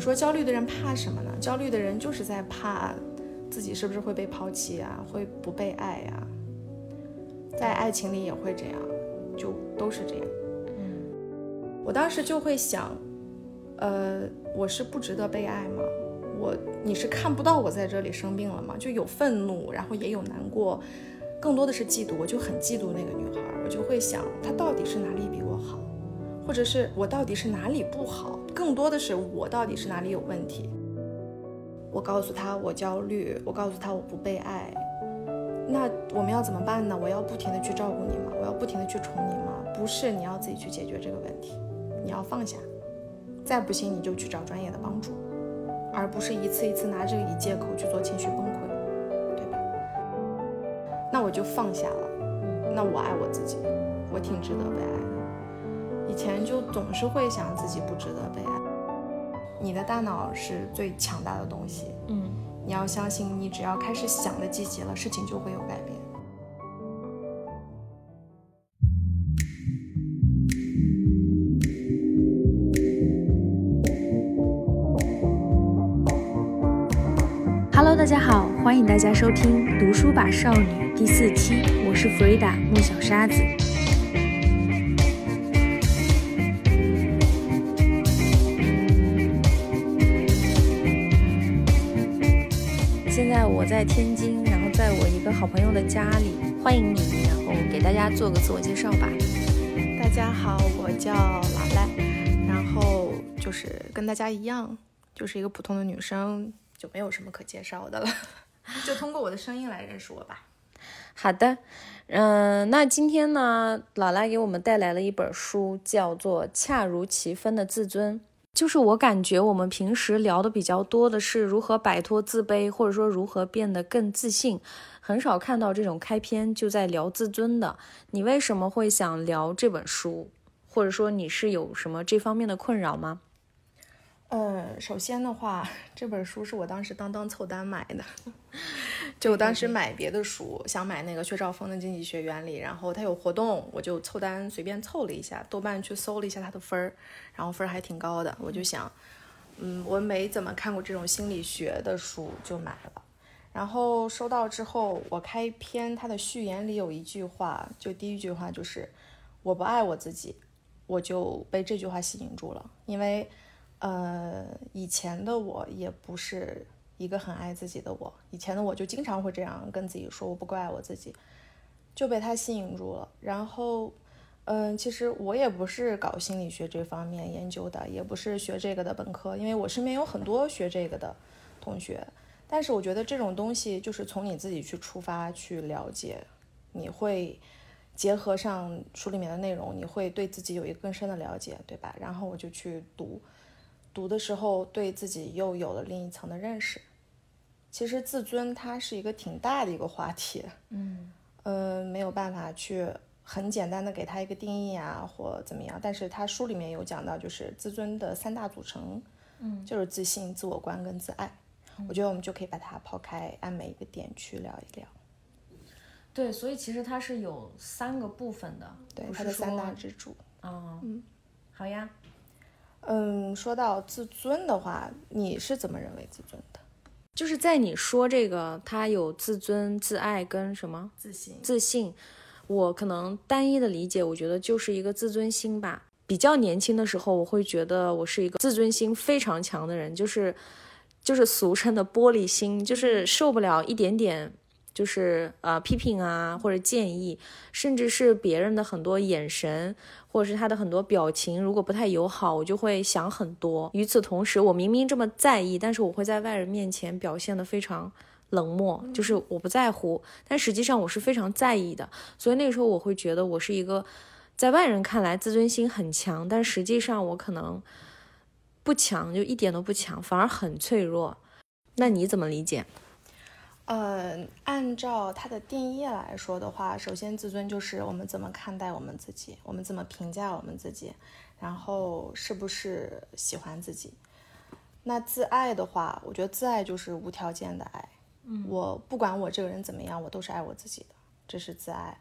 你说焦虑的人怕什么呢？焦虑的人就是在怕自己是不是会被抛弃啊，会不被爱呀，在爱情里也会这样，就都是这样。嗯，我当时就会想，呃，我是不值得被爱吗？我你是看不到我在这里生病了吗？就有愤怒，然后也有难过，更多的是嫉妒。我就很嫉妒那个女孩，我就会想，她到底是哪里比我好？或者是我到底是哪里不好？更多的是我到底是哪里有问题？我告诉他我焦虑，我告诉他我不被爱。那我们要怎么办呢？我要不停的去照顾你吗？我要不停的去宠你吗？不是，你要自己去解决这个问题，你要放下。再不行你就去找专业的帮助，而不是一次一次拿这个以借口去做情绪崩溃，对吧？那我就放下了。那我爱我自己，我挺值得被爱。以前就总是会想自己不值得被爱。你的大脑是最强大的东西，嗯，你要相信，你只要开始想的积极了，事情就会有改变。Hello，大家好，欢迎大家收听《读书吧少女》第四期，我是 Frida 木小沙子。我在天津，然后在我一个好朋友的家里，欢迎你，然后给大家做个自我介绍吧。大家好，我叫老赖，然后就是跟大家一样，就是一个普通的女生，就没有什么可介绍的了，就通过我的声音来认识我吧。好的，嗯，那今天呢，老赖给我们带来了一本书，叫做《恰如其分的自尊》。就是我感觉我们平时聊的比较多的是如何摆脱自卑，或者说如何变得更自信，很少看到这种开篇就在聊自尊的。你为什么会想聊这本书，或者说你是有什么这方面的困扰吗？呃，首先的话，这本书是我当时当当凑单买的，就我当时买别的书，想买那个薛兆丰的《经济学原理》，然后他有活动，我就凑单随便凑了一下，豆瓣去搜了一下他的分儿，然后分儿还挺高的，我就想，嗯，我没怎么看过这种心理学的书，就买了。然后收到之后，我开篇他的序言里有一句话，就第一句话就是我不爱我自己，我就被这句话吸引住了，因为。呃，以前的我也不是一个很爱自己的我，以前的我就经常会这样跟自己说，我不够爱我自己，就被他吸引住了。然后，嗯，其实我也不是搞心理学这方面研究的，也不是学这个的本科，因为我身边有很多学这个的同学。但是我觉得这种东西就是从你自己去出发去了解，你会结合上书里面的内容，你会对自己有一个更深的了解，对吧？然后我就去读。读的时候，对自己又有了另一层的认识。其实自尊它是一个挺大的一个话题，嗯，呃，没有办法去很简单的给它一个定义啊，或怎么样。但是它书里面有讲到，就是自尊的三大组成，嗯，就是自信、自我观跟自爱。我觉得我们就可以把它抛开，按每一个点去聊一聊。对，所以其实它是有三个部分的，对，它的三大支柱。嗯嗯，好呀。嗯，说到自尊的话，你是怎么认为自尊的？就是在你说这个，他有自尊、自爱跟什么自信？自信，我可能单一的理解，我觉得就是一个自尊心吧。比较年轻的时候，我会觉得我是一个自尊心非常强的人，就是就是俗称的玻璃心，就是受不了一点点。就是呃批评啊，或者建议，甚至是别人的很多眼神，或者是他的很多表情，如果不太友好，我就会想很多。与此同时，我明明这么在意，但是我会在外人面前表现的非常冷漠，就是我不在乎，但实际上我是非常在意的。所以那个时候我会觉得我是一个在外人看来自尊心很强，但实际上我可能不强，就一点都不强，反而很脆弱。那你怎么理解？呃，按照它的定义来说的话，首先自尊就是我们怎么看待我们自己，我们怎么评价我们自己，然后是不是喜欢自己。那自爱的话，我觉得自爱就是无条件的爱。嗯，我不管我这个人怎么样，我都是爱我自己的，这是自爱。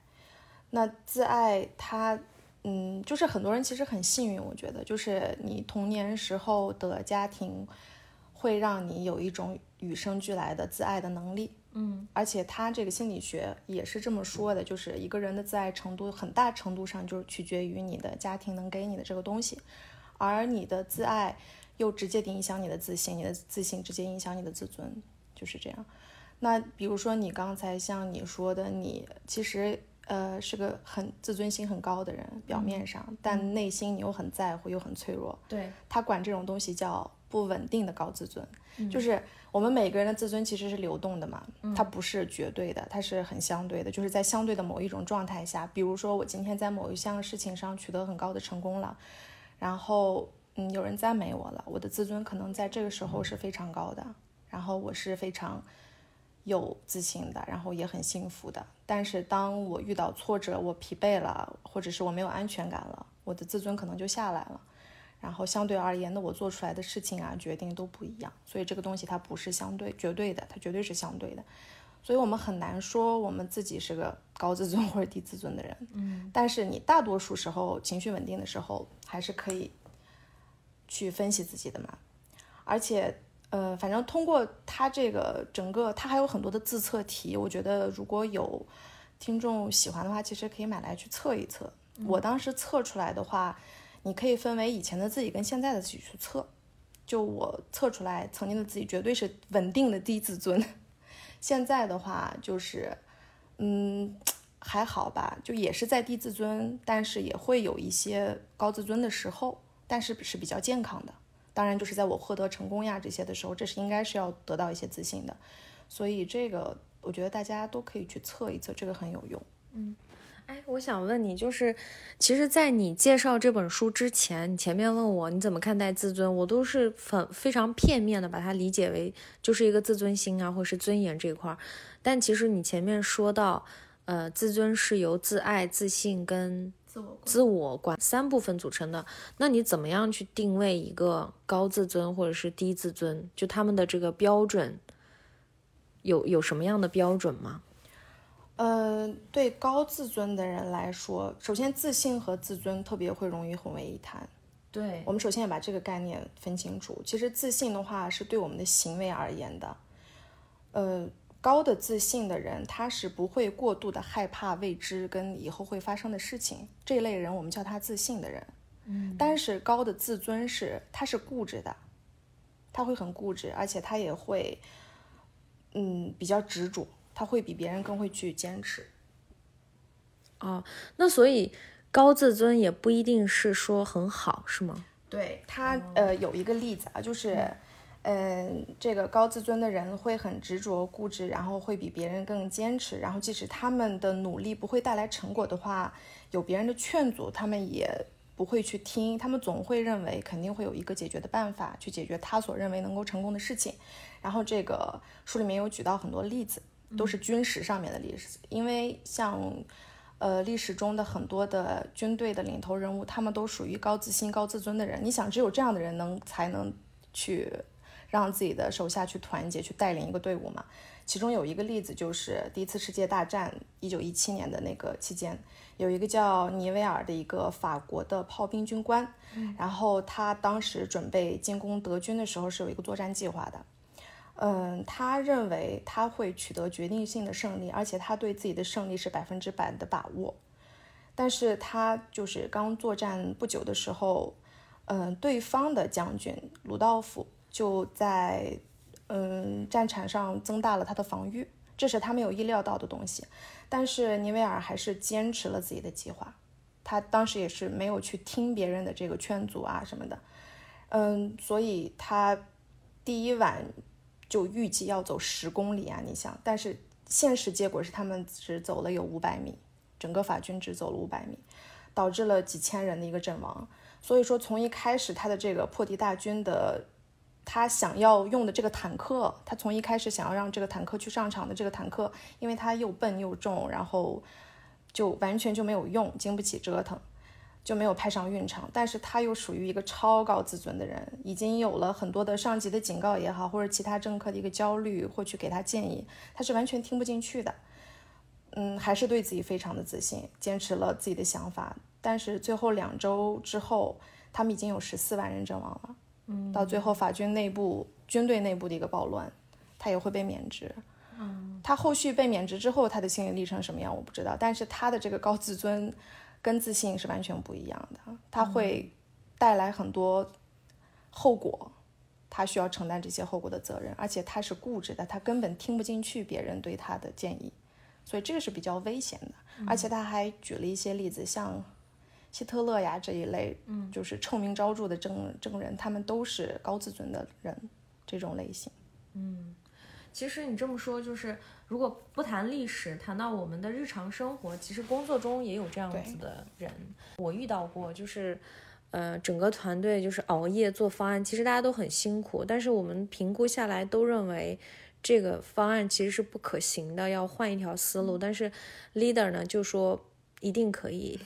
那自爱，它，嗯，就是很多人其实很幸运，我觉得就是你童年时候的家庭会让你有一种与生俱来的自爱的能力。嗯，而且他这个心理学也是这么说的，就是一个人的自爱程度很大程度上就是取决于你的家庭能给你的这个东西，而你的自爱。又直接影响你的自信，你的自信直接影响你的自尊，就是这样。那比如说你刚才像你说的，你其实呃是个很自尊心很高的人，表面上，但内心你又很在乎，又很脆弱。对他管这种东西叫不稳定的高自尊，就是我们每个人的自尊其实是流动的嘛，它不是绝对的，它是很相对的，就是在相对的某一种状态下，比如说我今天在某一项事情上取得很高的成功了，然后。嗯，有人赞美我了，我的自尊可能在这个时候是非常高的，然后我是非常有自信的，然后也很幸福的。但是当我遇到挫折，我疲惫了，或者是我没有安全感了，我的自尊可能就下来了。然后相对而言那，我做出来的事情啊、决定都不一样。所以这个东西它不是相对绝对的，它绝对是相对的。所以我们很难说我们自己是个高自尊 或者低自尊的人。嗯，但是你大多数时候情绪稳定的时候，还是可以。去分析自己的嘛，而且，呃，反正通过他这个整个，他还有很多的自测题，我觉得如果有听众喜欢的话，其实可以买来去测一测。我当时测出来的话，你可以分为以前的自己跟现在的自己去测。就我测出来，曾经的自己绝对是稳定的低自尊，现在的话就是，嗯，还好吧，就也是在低自尊，但是也会有一些高自尊的时候。但是是比较健康的，当然就是在我获得成功呀这些的时候，这是应该是要得到一些自信的，所以这个我觉得大家都可以去测一测，这个很有用。嗯，哎，我想问你，就是其实，在你介绍这本书之前，你前面问我你怎么看待自尊，我都是很非常片面的把它理解为就是一个自尊心啊，或是尊严这一块儿。但其实你前面说到，呃，自尊是由自爱、自信跟自我管三部分组成的，那你怎么样去定位一个高自尊或者是低自尊？就他们的这个标准，有有什么样的标准吗？呃，对高自尊的人来说，首先自信和自尊特别会容易混为一谈。对我们首先要把这个概念分清楚。其实自信的话是对我们的行为而言的，呃。高的自信的人，他是不会过度的害怕未知跟以后会发生的事情。这一类人，我们叫他自信的人。嗯，但是高的自尊是，他是固执的，他会很固执，而且他也会，嗯，比较执着，他会比别人更会去坚持。哦，那所以高自尊也不一定是说很好，是吗？对他，呃，有一个例子啊，就是。嗯，这个高自尊的人会很执着、固执，然后会比别人更坚持。然后，即使他们的努力不会带来成果的话，有别人的劝阻，他们也不会去听。他们总会认为肯定会有一个解决的办法去解决他所认为能够成功的事情。然后，这个书里面有举到很多例子，都是军事上面的历史。因为像，呃，历史中的很多的军队的领头人物，他们都属于高自信、高自尊的人。你想，只有这样的人能才能去。让自己的手下去团结，去带领一个队伍嘛。其中有一个例子就是第一次世界大战一九一七年的那个期间，有一个叫尼维尔的一个法国的炮兵军官，然后他当时准备进攻德军的时候是有一个作战计划的。嗯，他认为他会取得决定性的胜利，而且他对自己的胜利是百分之百的把握。但是他就是刚作战不久的时候，嗯，对方的将军鲁道夫。就在，嗯，战场上增大了他的防御，这是他没有意料到的东西。但是尼维尔还是坚持了自己的计划，他当时也是没有去听别人的这个劝阻啊什么的，嗯，所以他第一晚就预计要走十公里啊，你想，但是现实结果是他们只走了有五百米，整个法军只走了五百米，导致了几千人的一个阵亡。所以说，从一开始他的这个破敌大军的。他想要用的这个坦克，他从一开始想要让这个坦克去上场的这个坦克，因为它又笨又重，然后就完全就没有用，经不起折腾，就没有派上用场。但是他又属于一个超高自尊的人，已经有了很多的上级的警告也好，或者其他政客的一个焦虑或去给他建议，他是完全听不进去的。嗯，还是对自己非常的自信，坚持了自己的想法。但是最后两周之后，他们已经有十四万人阵亡了。嗯到最后，法军内部军队内部的一个暴乱，他也会被免职。嗯，他后续被免职之后，他的心理历程什么样我不知道。但是他的这个高自尊跟自信是完全不一样的，他会带来很多后果，他需要承担这些后果的责任。而且他是固执的，他根本听不进去别人对他的建议，所以这个是比较危险的。而且他还举了一些例子，像。希特勒呀这一类，嗯，就是臭名昭著的证证人，他们都是高自尊的人，这种类型。嗯，其实你这么说，就是如果不谈历史，谈到我们的日常生活，其实工作中也有这样子的人。我遇到过，就是，呃，整个团队就是熬夜做方案，其实大家都很辛苦，但是我们评估下来都认为这个方案其实是不可行的，要换一条思路。但是 leader 呢就说一定可以。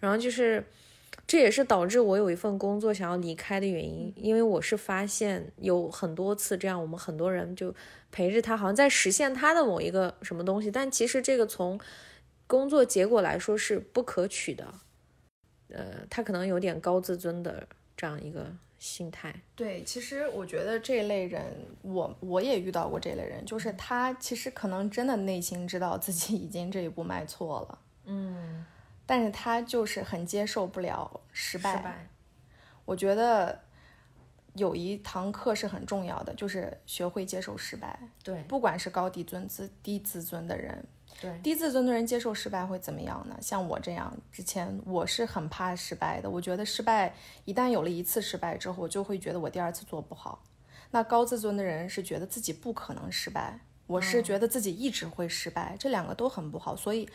然后就是，这也是导致我有一份工作想要离开的原因，因为我是发现有很多次这样，我们很多人就陪着他，好像在实现他的某一个什么东西，但其实这个从工作结果来说是不可取的。呃，他可能有点高自尊的这样一个心态。对，其实我觉得这类人，我我也遇到过这类人，就是他其实可能真的内心知道自己已经这一步迈错了。嗯。但是他就是很接受不了失败。我觉得有一堂课是很重要的，就是学会接受失败。对，不管是高低尊自低自尊的人，对低自尊的人接受失败会怎么样呢？像我这样，之前我是很怕失败的。我觉得失败一旦有了一次失败之后，我就会觉得我第二次做不好。那高自尊的人是觉得自己不可能失败，我是觉得自己一直会失败，这两个都很不好。所以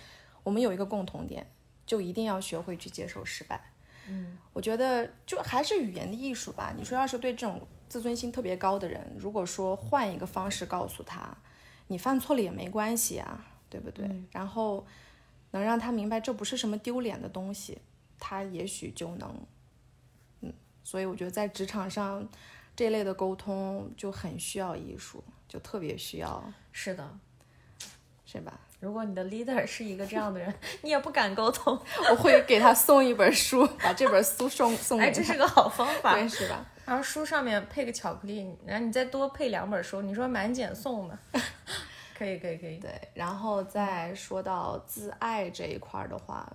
我们有一个共同点。就一定要学会去接受失败，嗯，我觉得就还是语言的艺术吧。你说要是对这种自尊心特别高的人，如果说换一个方式告诉他，你犯错了也没关系啊，对不对？然后能让他明白这不是什么丢脸的东西，他也许就能，嗯。所以我觉得在职场上这类的沟通就很需要艺术，就特别需要，是的，是吧？如果你的 leader 是一个这样的人，你也不敢沟通。我会给他送一本书，把这本书送送给他。哎，这是个好方法，对，是吧？然后书上面配个巧克力，然后你再多配两本书，你说满减送吗？可以，可以，可以。对，然后再说到自爱这一块的话，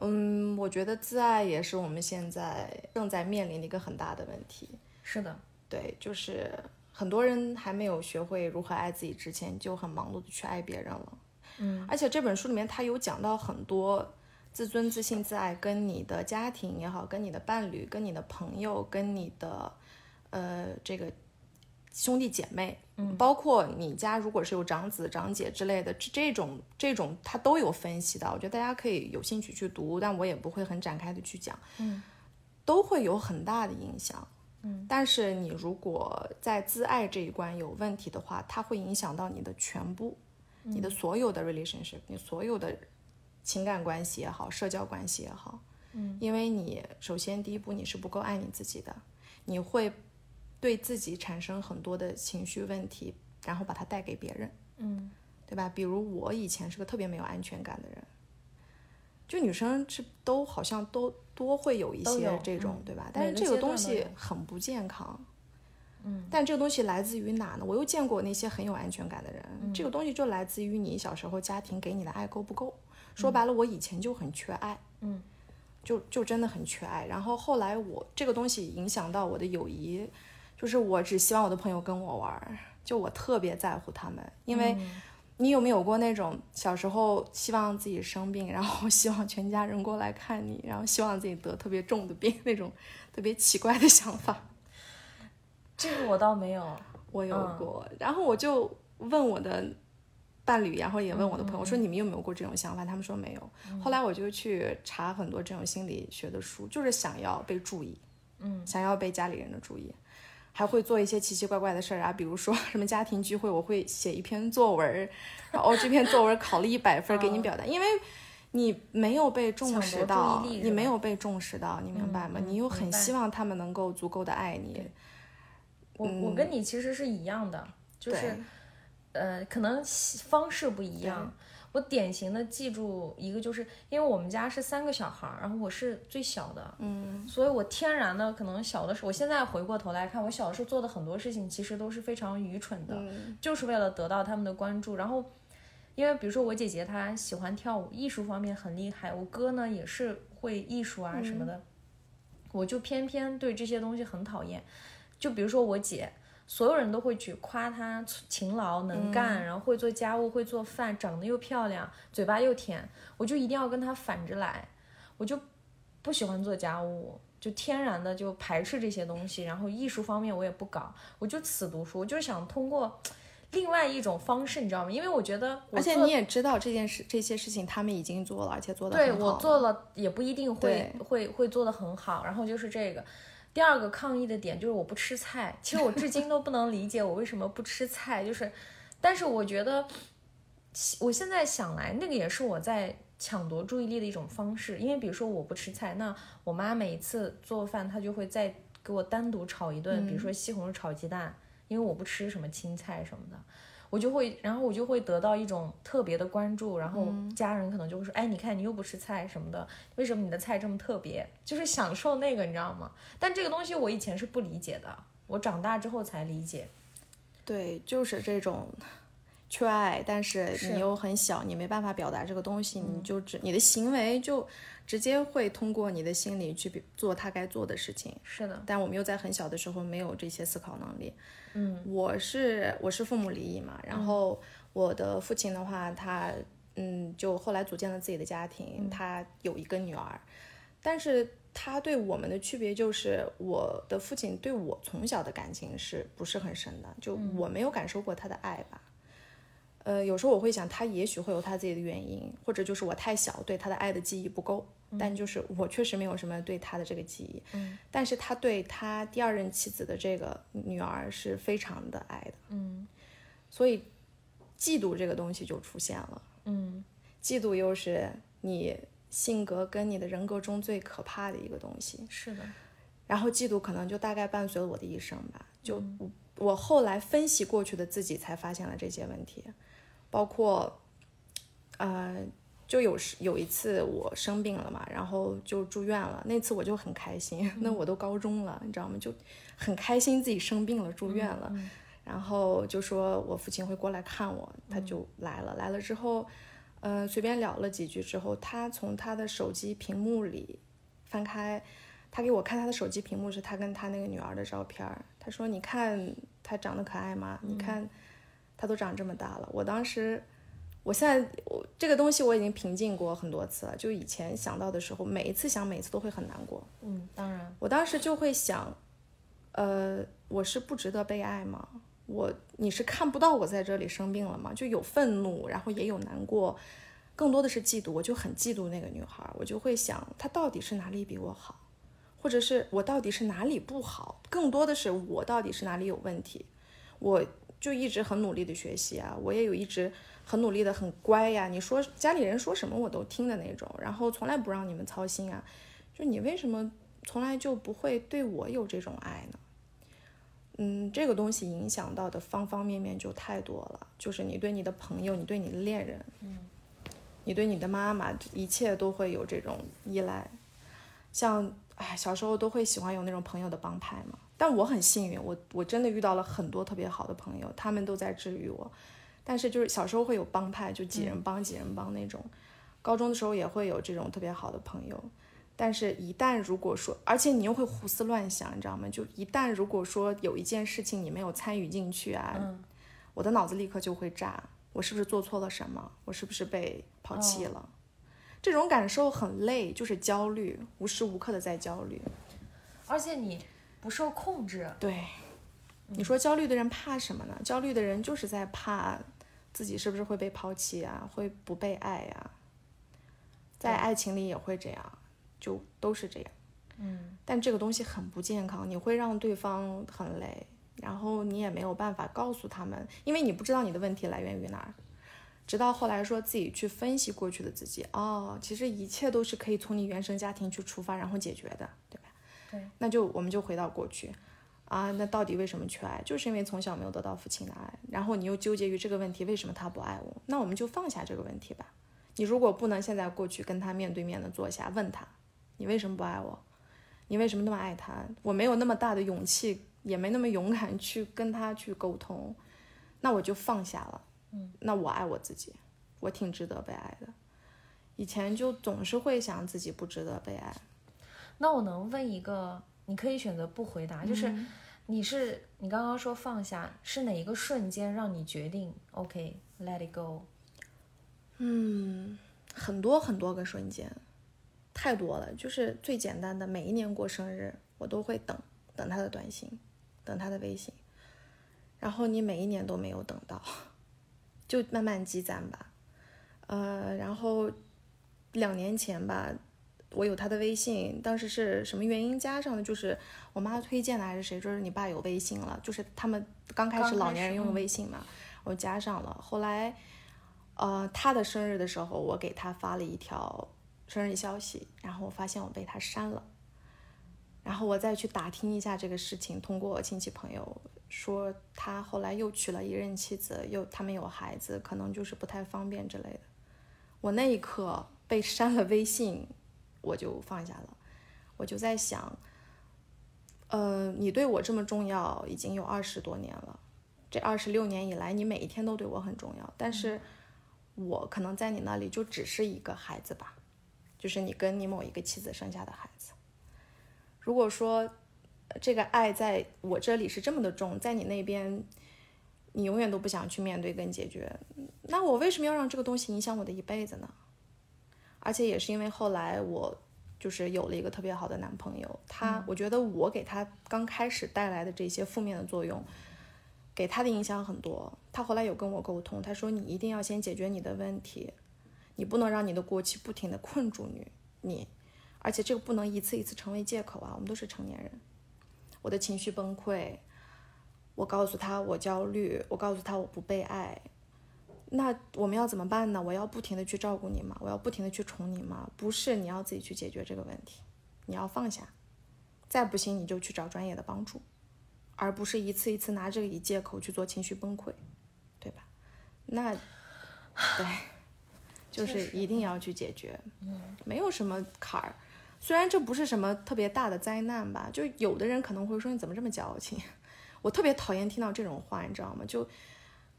嗯，我觉得自爱也是我们现在正在面临的一个很大的问题。是的，对，就是。很多人还没有学会如何爱自己之前，就很忙碌的去爱别人了。嗯，而且这本书里面他有讲到很多自尊、自信、自爱，跟你的家庭也好，跟你的伴侣、跟你的朋友、跟你的呃这个兄弟姐妹，嗯，包括你家如果是有长子、长姐之类的，这这种这种他都有分析的。我觉得大家可以有兴趣去读，但我也不会很展开的去讲。嗯，都会有很大的影响。嗯，但是你如果在自爱这一关有问题的话，它会影响到你的全部，你的所有的 relationship，你所有的情感关系也好，社交关系也好，嗯，因为你首先第一步你是不够爱你自己的，你会对自己产生很多的情绪问题，然后把它带给别人，嗯，对吧？比如我以前是个特别没有安全感的人。就女生是都好像都多会有一些这种，对吧？但是这个东西很不健康。嗯。但这个东西来自于哪呢？我又见过那些很有安全感的人，这个东西就来自于你小时候家庭给你的爱够不够。说白了，我以前就很缺爱。嗯。就就真的很缺爱，然后后来我这个东西影响到我的友谊，就是我只希望我的朋友跟我玩，就我特别在乎他们，因为。你有没有过那种小时候希望自己生病，然后希望全家人过来看你，然后希望自己得特别重的病那种特别奇怪的想法？这个我倒没有。我有嗯过，然后我就问我的伴侣，然后也问我的朋友，嗯说你们有没有过这种想法？他们说没有。后来我就去查很多这种心理学的书，就是想要被注意，嗯，想要被家里人的注意。还会做一些奇奇怪怪的事儿啊，比如说什么家庭聚会，我会写一篇作文儿，然后这篇作文考了一百分儿给你表达，因为你没有被重视到，你没有被重视到，你明白吗？你又很希望他们能够足够的爱你，我我跟你其实是一样的，就是呃，可能方式不一样。我典型的记住一个，就是因为我们家是三个小孩儿，然后我是最小的，嗯，所以我天然的可能小的时候，我现在回过头来看，我小的时候做的很多事情其实都是非常愚蠢的，嗯就是为了得到他们的关注。然后，因为比如说我姐姐她喜欢跳舞，艺术方面很厉害，我哥呢也是会艺术啊什么的，我就偏偏对这些东西很讨厌。就比如说我姐，所有人都会去夸她勤劳能干，然后会做家务、会做饭，长得又漂亮，嘴巴又甜，我就一定要跟她反着来，我就不喜欢做家务。就天然的就排斥这些东西，然后艺术方面我也不搞，我就死读书，我就是想通过另外一种方式，你知道吗？因为我觉得我而且你也知道这件事、这些事情他们已经做了，而且做的对我做了也不一定会会会做的很好，然后就是这个。第二个抗议的点就是我不吃菜，其实我至今都不能理解我为什么不吃菜，就是，但是我觉得，我现在想来，那个也是我在抢夺注意力的一种方式，因为比如说我不吃菜，那我妈每一次做饭，她就会再给我单独炒一顿，比如说西红柿炒鸡蛋，因为我不吃什么青菜什么的。我就会，然后我就会得到一种特别的关注，然后家人可能就会说，哎，你看你又不吃菜什么的，为什么你的菜这么特别？就是享受那个，你知道吗？但这个东西我以前是不理解的，我长大之后才理解。对，就是这种缺爱，但是是你又很小，你没办法表达这个东西，你就只你的行为就直接会通过你的心理去做他该做的事情。是的，但我们又在很小的时候没有这些思考能力。嗯，我是我是父母离异嘛，然后我的父亲的话，他嗯就后来组建了自己的家庭，他有一个女儿，但是他对我们的区别就是，我的父亲对我从小的感情是不是很深的，就我没有感受过他的爱吧。呃，有时候我会想，他也许会有他自己的原因，或者就是我太小，对他的爱的记忆不够。但就是我确实没有什么对他的这个记忆，嗯，但是他对他第二任妻子的这个女儿是非常的爱的，嗯所以嫉妒这个东西就出现了。嗯嫉妒又是你性格跟你的人格中最可怕的一个东西。是的，然后嫉妒可能就大概伴随了我的一生吧。就我我后来分析过去的自己，才发现了这些问题，包括，呃，就有时有一次我生病了嘛，然后就住院了。那次我就很开心，那我都高中了，你知道吗？就很开心自己生病了，住院了。然后就说我父亲会过来看我，他就来了。来了之后，呃，随便聊了几句之后，他从他的手机屏幕里翻开，他给我看他的手机屏幕是他跟他那个女儿的照片儿。他说：“你看他长得可爱吗？你看他都长这么大了。”我当时，我现在我这个东西我已经平静过很多次了。就以前想到的时候，每一次想，每一次都会很难过。嗯，当然，我当时就会想，呃，我是不值得被爱吗？我你是看不到我在这里生病了吗？就有愤怒，然后也有难过，更多的是嫉妒。我就很嫉妒那个女孩，我就会想，她到底是哪里比我好，或者是我到底是哪里不好？更多的是我到底是哪里有问题？我就一直很努力的学习啊，我也有一直很努力的很乖呀。你说家里人说什么我都听的那种，然后从来不让你们操心啊。就你为什么从来就不会对我有这种爱呢？嗯，这个东西影响到的方方面面就太多了，就是你对你的朋友，你对你的恋人，嗯，你对你的妈妈，一切都会有这种依赖。像哎，小时候都会喜欢有那种朋友的帮派嘛。但我很幸运，我我真的遇到了很多特别好的朋友，他们都在治愈我。但是就是小时候会有帮派，就几人帮几人帮那种。高中的时候也会有这种特别好的朋友，但是，一旦如果说，而且你又会胡思乱想，你知道吗？就一旦如果说有一件事情你没有参与进去啊，我的脑子立刻就会炸，我是不是做错了什么？我是不是被抛弃了？这种感受很累，就是焦虑，无时无刻的在焦虑。而且你不受控制，对，你说焦虑的人怕什么呢？焦虑的人就是在怕自己是不是会被抛弃啊，会不被爱呀、在爱情里也会这样，就都是这样。嗯，但这个东西很不健康，你会让对方很累，然后你也没有办法告诉他们，因为你不知道你的问题来源于哪儿。直到后来说自己去分析过去的自己，哦，其实一切都是可以从你原生家庭去出发，然后解决的，对吧？对，那就我们就回到过去，啊，那到底为什么缺爱？就是因为从小没有得到父亲的爱，然后你又纠结于这个问题，为什么他不爱我？那我们就放下这个问题吧。你如果不能现在过去跟他面对面的坐下，问他，你为什么不爱我？你为什么那么爱他？我没有那么大的勇气，也没那么勇敢去跟他去沟通，那我就放下了。嗯，那我爱我自己，我挺值得被爱的。以前就总是会想自己不值得被爱。那我能问一个，你可以选择不回答，就是嗯你是你刚刚说放下，是哪一个瞬间让你决定 OK let it go？嗯，很多很多个瞬间，太多了。就是最简单的，每一年过生日，我都会等等他的短信，等他的微信，然后你每一年都没有等到，就慢慢积攒吧。呃，然后两年前吧，我有他的微信，当时是什么原因加上的？就是我妈推荐的还是谁就是你爸有微信了？就是他们刚开始老年人用始嗯微信嘛，我加上了。后来，呃，他的生日的时候，我给他发了一条生日消息，然后我发现我被他删了。然后我再去打听一下这个事情，通过我亲戚朋友说，他后来又娶了一任妻子，又他们有孩子，可能就是不太方便之类的。我那一刻被删了微信，我就放下了，我就在想，呃，你对我这么重要，已经有二十多年了，这二十六年以来，你每一天都对我很重要，但是我可能在你那里就只是一个孩子吧，就是你跟你某一个妻子生下的孩子。如果说呃这个爱在我这里是这么的重，在你那边，你永远都不想去面对跟解决，那我为什么要让这个东西影响我的一辈子呢？而且也是因为后来我就是有了一个特别好的男朋友，他、我觉得我给他刚开始带来的这些负面的作用，给他的影响很多。他后来有跟我沟通，他说你一定要先解决你的问题，你不能让你的过去不停的困住你你，而且这个不能一次一次成为借口啊，我们都是成年人。我的情绪崩溃，我告诉他我焦虑，我告诉他我不被爱，那我们要怎么办呢？我要不停的去照顾你吗？我要不停的去宠你吗？不是，你要自己去解决这个问题，你要放下，再不行你就去找专业的帮助，而不是一次一次拿这个以借口去做情绪崩溃，对吧？那 对，就是一定要去解决，没有什么坎儿。虽然这不是什么特别大的灾难吧，就有的人可能会说你怎么这么矫情？我特别讨厌听到这种话，你知道吗？就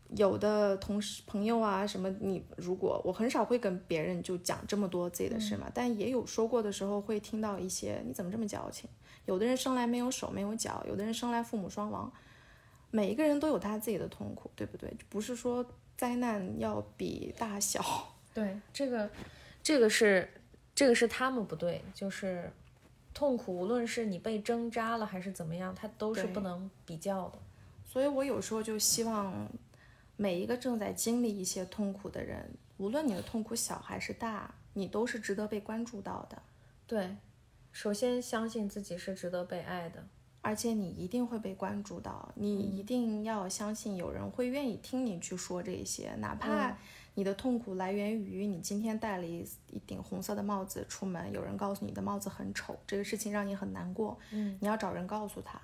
有的同事朋友啊什么，你如果我很少会跟别人就讲这么多自己的事嘛，但也有说过的时候会听到一些你怎么这么矫情？有的人生来没有手没有脚，有的人生来父母双亡，每一个人都有他自己的痛苦，对不对？不是说灾难要比大小。对，这个这个是这个是他们不对，就是痛苦，无论是你被针扎了还是怎么样，它都是不能比较的。所以我有时候就希望每一个正在经历一些痛苦的人，无论你的痛苦小还是大，你都是值得被关注到的，对，首先相信自己是值得被爱的。而且你一定会被关注到，你一定要相信有人会愿意听你去说这些，哪怕你的痛苦来源于你今天戴了一一顶红色的帽子出门，有人告诉你的帽子很丑，这个事情让你很难过，嗯，你要找人告诉他，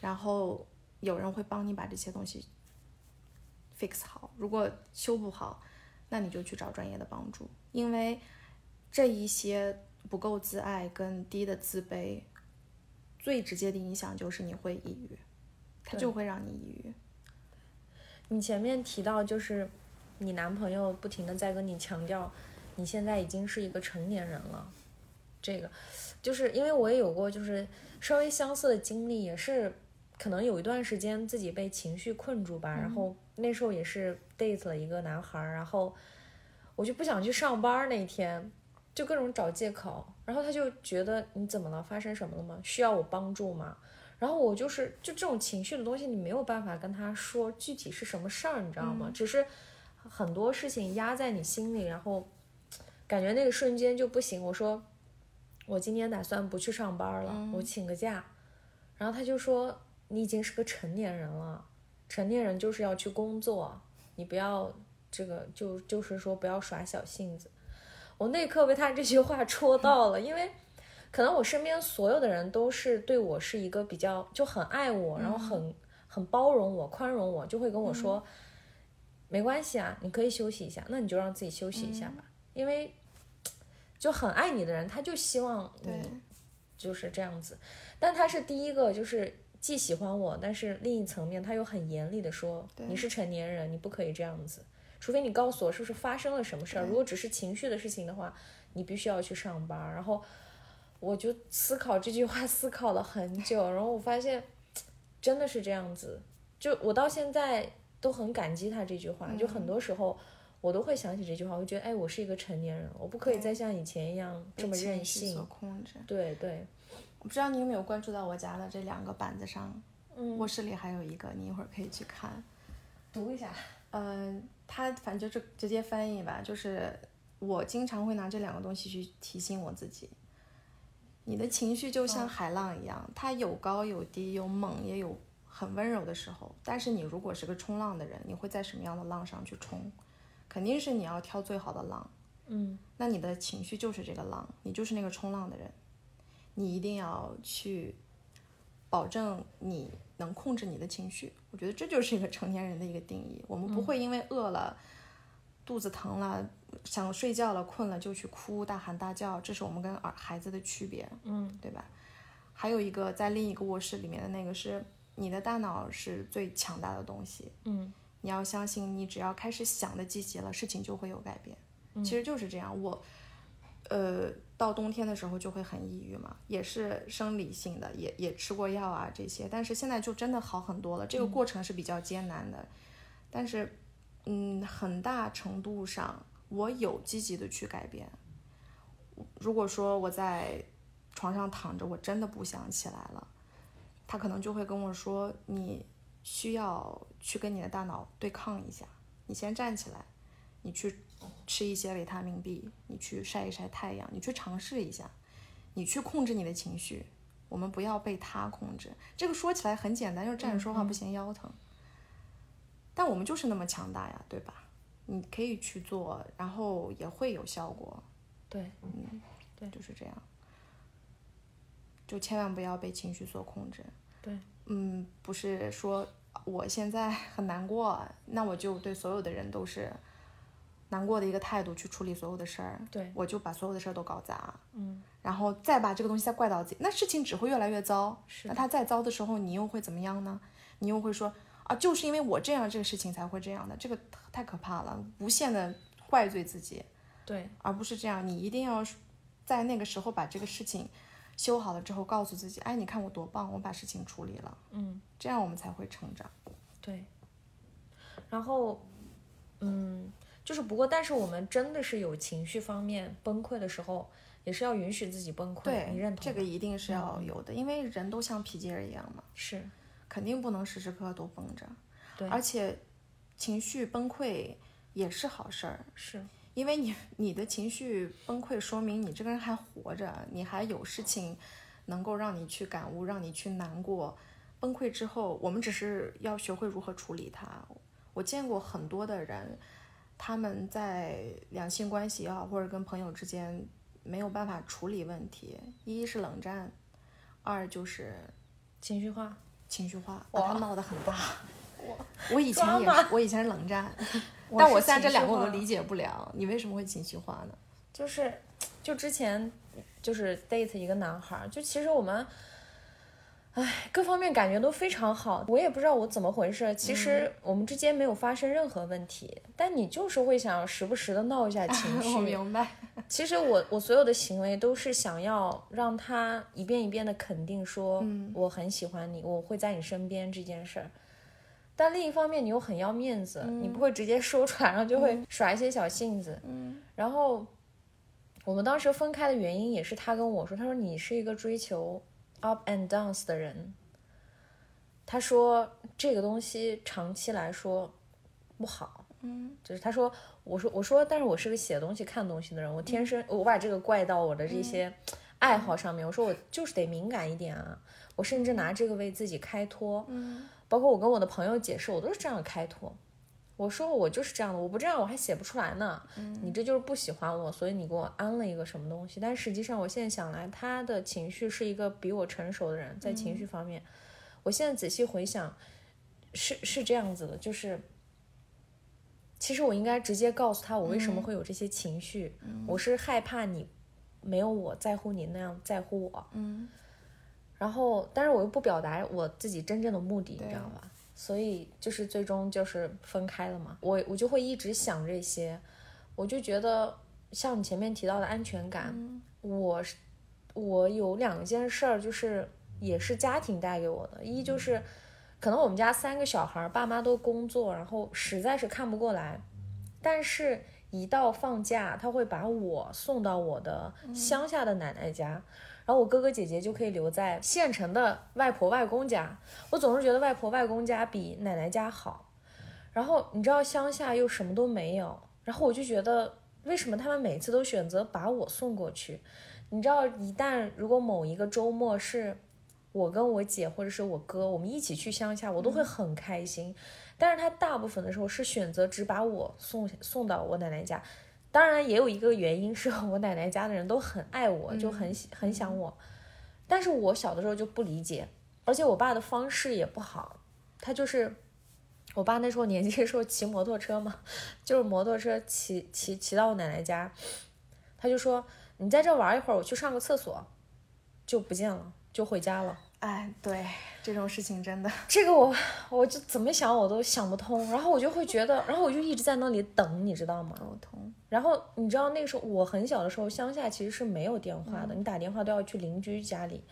然后有人会帮你把这些东西 fix 好。如果修不好，那你就去找专业的帮助，因为这一些不够自爱跟低的自卑，最直接的影响就是你会抑郁，它就会让你抑郁。你前面提到就是你男朋友不停的在跟你强调，你现在已经是一个成年人了。这个就是因为我也有过就是稍微相似的经历，也是可能有一段时间自己被情绪困住吧，然后那时候也是 date 了一个男孩儿，然后我就不想去上班儿那一天，就各种找借口，然后他就觉得你怎么了？发生什么了吗？需要我帮助吗？然后我就是就这种情绪的东西，你没有办法跟他说具体是什么事儿，你知道吗？只是很多事情压在你心里，然后感觉那个瞬间就不行。我说我今天打算不去上班了，我请个假。然后他就说你已经是个成年人了，成年人就是要去工作，你不要这个就就是说不要耍小性子。我那一刻被他这句话戳到了，因为。可能我身边所有的人都是对我是一个比较就很爱我，然后很很包容我、宽容我，就会跟我说，没关系啊，你可以休息一下，那你就让自己休息一下吧。因为就很爱你的人，他就希望你就是这样子。但他是第一个，就是既喜欢我，但是另一层面他又很严厉的说，你是成年人，你不可以这样子，除非你告诉我是不是发生了什么事儿。如果只是情绪的事情的话，你必须要去上班，然后。我就思考这句话，思考了很久，然后我发现，真的是这样子。就我到现在都很感激他这句话。就很多时候，我都会想起这句话，我觉得，哎，我是一个成年人，我不可以再像以前一样这么任性。控制。对对。我不知道你有没有关注到我家的这两个板子上，卧室里还有一个，你一会儿可以去看，读一下。嗯，他反正就直接翻译吧，就是我经常会拿这两个东西去提醒我自己。你的情绪就像海浪一样，它有高有低，有猛也有很温柔的时候。但是你如果是个冲浪的人，你会在什么样的浪上去冲？肯定是你要挑最好的浪。嗯，那你的情绪就是这个浪，你就是那个冲浪的人。你一定要去保证你能控制你的情绪。我觉得这就是一个成年人的一个定义。我们不会因为饿了、肚子疼了。想睡觉了，困了就去哭，大喊大叫，这是我们跟儿孩子的区别，嗯，对吧？还有一个在另一个卧室里面的那个是你的大脑是最强大的东西，嗯，你要相信，你只要开始想的积极了，事情就会有改变。其实就是这样。我，呃，到冬天的时候就会很抑郁嘛，也是生理性的，也也吃过药啊这些，但是现在就真的好很多了。这个过程是比较艰难的，但是，嗯，很大程度上。我有积极的去改变。如果说我在床上躺着，我真的不想起来了，他可能就会跟我说：“你需要去跟你的大脑对抗一下，你先站起来，你去吃一些维他命 B，你去晒一晒太阳，你去尝试一下，你去控制你的情绪。我们不要被他控制。这个说起来很简单，就是站着说话不嫌腰疼，但我们就是那么强大呀，对吧？”你可以去做，然后也会有效果。对，嗯，对，就是这样。就千万不要被情绪所控制。对，嗯，不是说我现在很难过，那我就对所有的人都是难过的一个态度去处理所有的事儿。对，我就把所有的事儿都搞砸。嗯，然后再把这个东西再怪到自己，那事情只会越来越糟。是，那他再糟的时候，你又会怎么样呢？你又会说。啊，就是因为我这样，这个事情才会这样的，这个太可怕了，无限的怪罪自己，对，而不是这样，你一定要在那个时候把这个事情修好了之后，告诉自己，哎，你看我多棒，我把事情处理了，嗯，这样我们才会成长，对，然后，嗯，就是不过，但是我们真的是有情绪方面崩溃的时候，也是要允许自己崩溃，对，你认同这个一定是要有的，因为人都像皮筋儿一样嘛，是。肯定不能时时刻刻都绷着，对，而且情绪崩溃也是好事儿，是因为你你的情绪崩溃，说明你这个人还活着，你还有事情能够让你去感悟，让你去难过。崩溃之后，我们只是要学会如何处理它。我见过很多的人，他们在两性关系也好，或者跟朋友之间没有办法处理问题，一是冷战，二就是情绪化。情绪化，把它闹得很大。我我以前也是，我以前是冷战，但我现在这两个我都理解不了。你为什么会情绪化呢？就是，就之前就是 date 一个男孩，就其实我们。唉，各方面感觉都非常好，我也不知道我怎么回事。其实我们之间没有发生任何问题，但你就是会想时不时的闹一下 情绪。我明白。其实我我所有的行为都是想要让他一遍一遍的肯定说我很喜欢你，我会在你身边这件事儿。但另一方面你又很要面子，你不会直接说出来，然后就会耍一些小性子。嗯。然后我们当时分开的原因也是他跟我说，他说你是一个追求。up and downs 的人，他说这个东西长期来说不好。嗯，就是他说，我说我说，但是我是个写东西、看东西的人，我天生我把这个怪到我的这些爱好上面。我说我就是得敏感一点啊，我甚至拿这个为自己开脱。嗯，包括我跟我的朋友解释，我都是这样开脱。我说我就是这样的，我不这样我还写不出来呢。你这就是不喜欢我，所以你给我安了一个什么东西。但实际上，我现在想来，他的情绪是一个比我成熟的人，在情绪方面，我现在仔细回想，是是这样子的，就是。其实我应该直接告诉他我为什么会有这些情绪，我是害怕你没有我在乎你那样在乎我，嗯，然后但是我又不表达我自己真正的目的，你知道吧？所以就是最终就是分开了嘛。我我就会一直想这些，我就觉得像你前面提到的安全感，我是我有两件事儿，就是也是家庭带给我的，一就是。可能我们家三个小孩，爸妈都工作，然后实在是看不过来。但是，一到放假，他会把我送到我的乡下的奶奶家，然后我哥哥姐姐就可以留在县城的外婆外公家。我总是觉得外婆外公家比奶奶家好。然后你知道乡下又什么都没有，然后我就觉得为什么他们每次都选择把我送过去？你知道，一旦如果某一个周末是。我跟我姐或者是我哥，我们一起去乡下，我都会很开心。但是他大部分的时候是选择只把我送送到我奶奶家。当然，也有一个原因是 我奶奶家的人都很爱我，就很很想我。但是我小的时候就不理解，而且我爸的方式也不好。他就是我爸那时候年轻的时候骑摩托车嘛，就是摩托车骑骑骑到我奶奶家，他就说：“你在这玩一会儿，我去上个厕所。”就不见了，就回家了。哎，对，这种事情真的，这个我我就怎么想我都想不通，然后我就会觉得，然后我就一直在那里等，你知道吗？沟通。然后你知道那个时候我很小的时候，乡下其实是没有电话的，你打电话都要去邻居家里。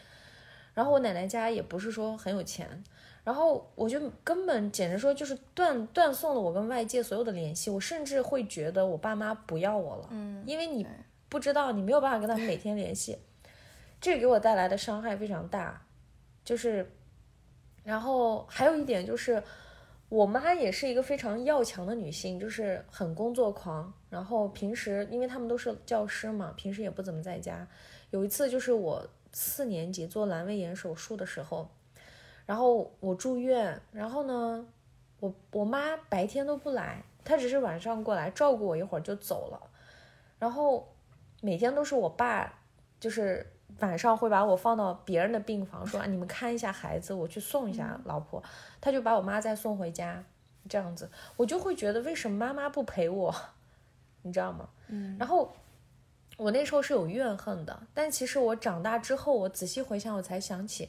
然后我奶奶家也不是说很有钱，然后我就根本简直说就是断断送了我跟外界所有的联系，我甚至会觉得我爸妈不要我了，嗯，因为你不知道，你没有办法跟他们每天联系，这给我带来的伤害非常大。就是，然后还有一点就是，我妈也是一个非常要强的女性，就是很工作狂。然后平时，因为他们都是教师嘛，平时也不怎么在家。有一次就是我四年级做阑尾炎手术的时候，然后我住院，然后呢，我我妈白天都不来，她只是晚上过来照顾我一会儿就走了。然后每天都是我爸，就是。晚上会把我放到别人的病房，说啊，你们看一下孩子，我去送一下老婆。他就把我妈再送回家，这样子，我就会觉得为什么妈妈不陪我，你知道吗？嗯。然后我那时候是有怨恨的，但其实我长大之后，我仔细回想，我才想起，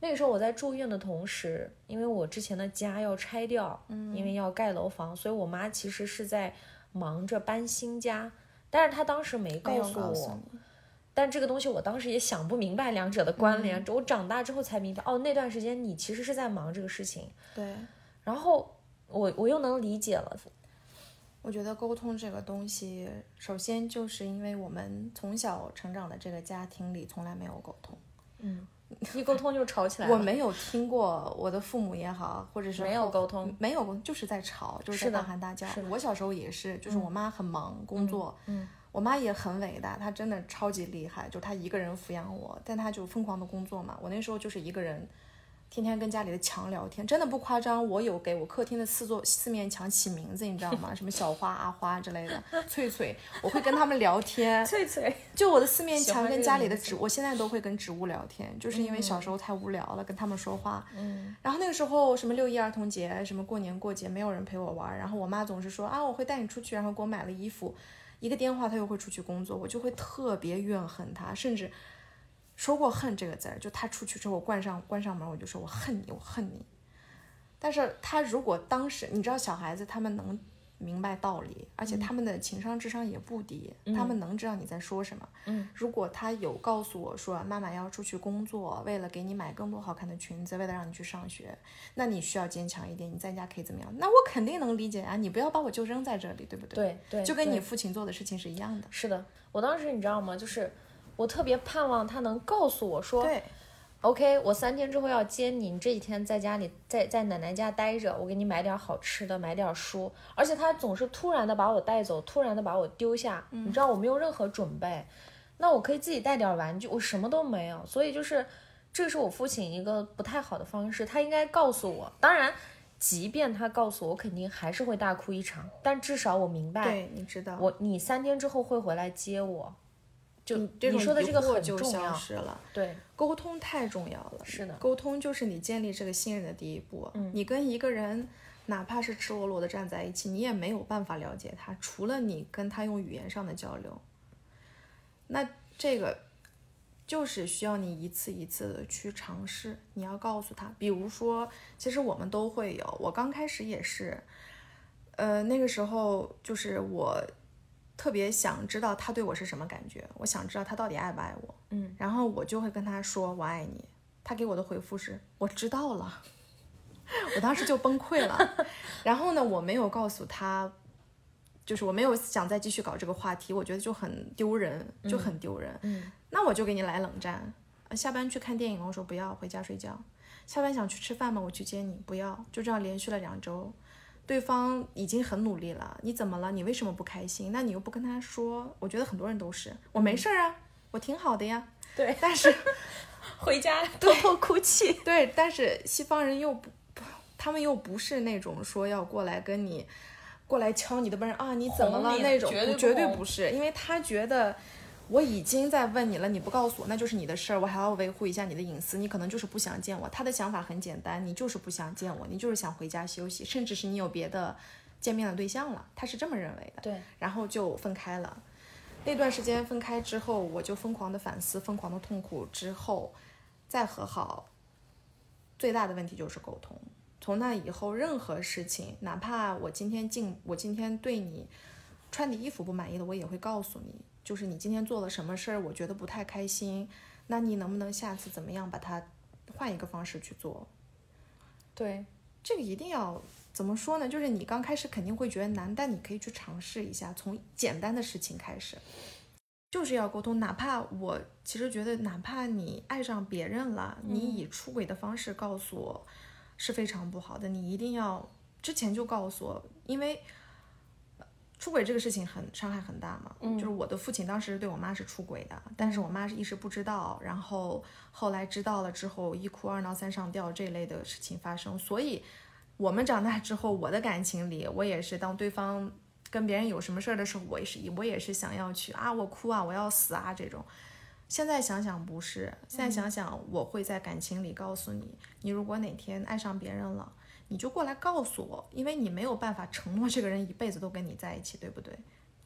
那个时候我在住院的同时，因为我之前的家要拆掉，嗯，因为要盖楼房，所以我妈其实是在忙着搬新家，但是她当时没告诉我。但这个东西我当时也想不明白两者的关联，我长大之后才明白，哦，那段时间你其实是在忙这个事情。对，然后我我又能理解了。我觉得沟通这个东西，首先就是因为我们从小成长的这个家庭里从来没有沟通，嗯，一沟通就吵起来。我没有听过我的父母也好，或者是没有沟通，没有就是在吵，就是在大喊大叫。我小时候也是，就是我妈很忙工作，嗯。我妈也很伟大，她真的超级厉害，就她一个人抚养我，但她就疯狂的工作嘛。我那时候就是一个人，天天跟家里的墙聊天，真的不夸张。我有给我客厅的四座四面墙起名字，你知道吗？什么小花、阿花之类的，翠翠，我会跟他们聊天。翠翠，就我的四面墙跟家里的植，我现在都会跟植物聊天，就是因为小时候太无聊了，跟他们说话。嗯。然后那个时候什么六一儿童节，什么过年过节，没有人陪我玩，然后我妈总是说啊，我会带你出去，然后给我买了衣服。一个电话，他又会出去工作，我就会特别怨恨他，甚至说过“恨”这个字儿。就他出去之后，我关上关上门，我就说我恨你，我恨你。但是他如果当时，你知道，小孩子他们能。明白道理，而且他们的情商智商也不低，他们能知道你在说什么。嗯，如果他有告诉我说妈妈要出去工作，为了给你买更多好看的裙子，为了让你去上学，那你需要坚强一点，你在家可以怎么样？那我肯定能理解啊，你不要把我就扔在这里，对不对？对对，就跟你父亲做的事情是一样的。是的，我当时你知道吗？就是我特别盼望他能告诉我说，对，OK，我三天之后要接你，你这几天在家里，在在奶奶家待着，我给你买点好吃的，买点书。而且他总是突然的把我带走，突然的把我丢下，你知道我没有任何准备，那我可以自己带点玩具，我什么都没有。所以就是，这是我父亲一个不太好的方式，他应该告诉我。当然，即便他告诉我，我肯定还是会大哭一场，但至少我明白，对，你知道，我你三天之后会回来接我。就你说的这个很重要消，失了。对，沟通太重要了，是的沟通就是你建立这个信任的第一步。嗯你跟一个人哪怕是赤裸裸的站在一起，你也没有办法了解他，除了你跟他用语言上的交流。那这个就是需要你一次一次的去尝试，你要告诉他，比如说，其实我们都会有，我刚开始也是，呃，那个时候就是我特别想知道他对我是什么感觉，我想知道他到底爱不爱我，嗯，然后我就会跟他说我爱你，他给我的回复是我知道了，我当时就崩溃了，然后呢，我没有告诉他。就是我没有想再继续搞这个话题，我觉得就很丢人，就很丢人。嗯，那我就给你来冷战。呃下班去看电影？我说不要，回家睡觉。下班想去吃饭吗？我去接你，不要。就这样连续了两周，对方已经很努力了，你怎么了？你为什么不开心？那你又不跟他说？我觉得很多人都是，我没事儿啊，我挺好的呀。对，但是 回家 偷偷哭泣。对，但是西方人又不不，他们又不是那种说要过来跟你过来敲你的门啊，你怎么了那种，绝对绝对不是，因为他觉得。我已经在问你了，你不告诉我，那就是你的事儿，我还要维护一下你的隐私，你可能就是不想见我。他的想法很简单，你就是不想见我，你就是想回家休息，甚至是你有别的见面的对象了，他是这么认为的。对，然后就分开了。那段时间分开之后，我就疯狂的反思，疯狂的痛苦，之后再和好，最大的问题就是沟通。从那以后，任何事情，哪怕我今天进，我今天对你穿的衣服不满意的，我也会告诉你，就是你今天做了什么事儿，我觉得不太开心，那你能不能下次怎么样把它换一个方式去做？对，这个一定要怎么说呢？就是你刚开始肯定会觉得难，但你可以去尝试一下，从简单的事情开始，就是要沟通。哪怕我其实觉得，哪怕你爱上别人了，你以出轨的方式告诉我是非常不好的，你一定要之前就告诉我，因为。出轨这个事情很伤害很大嘛，就是我的父亲当时对我妈是出轨的，但是我妈是一时不知道，然后后来知道了之后一哭二闹三上吊这类的事情发生，所以我们长大之后，我的感情里，我也是当对方跟别人有什么事儿的时候，我也是我也是想要去啊，我哭啊，我要死啊这种。现在想想不是，现在想想我会在感情里告诉你，你如果哪天爱上别人了，你就过来告诉我，因为你没有办法承诺这个人一辈子都跟你在一起，对不对？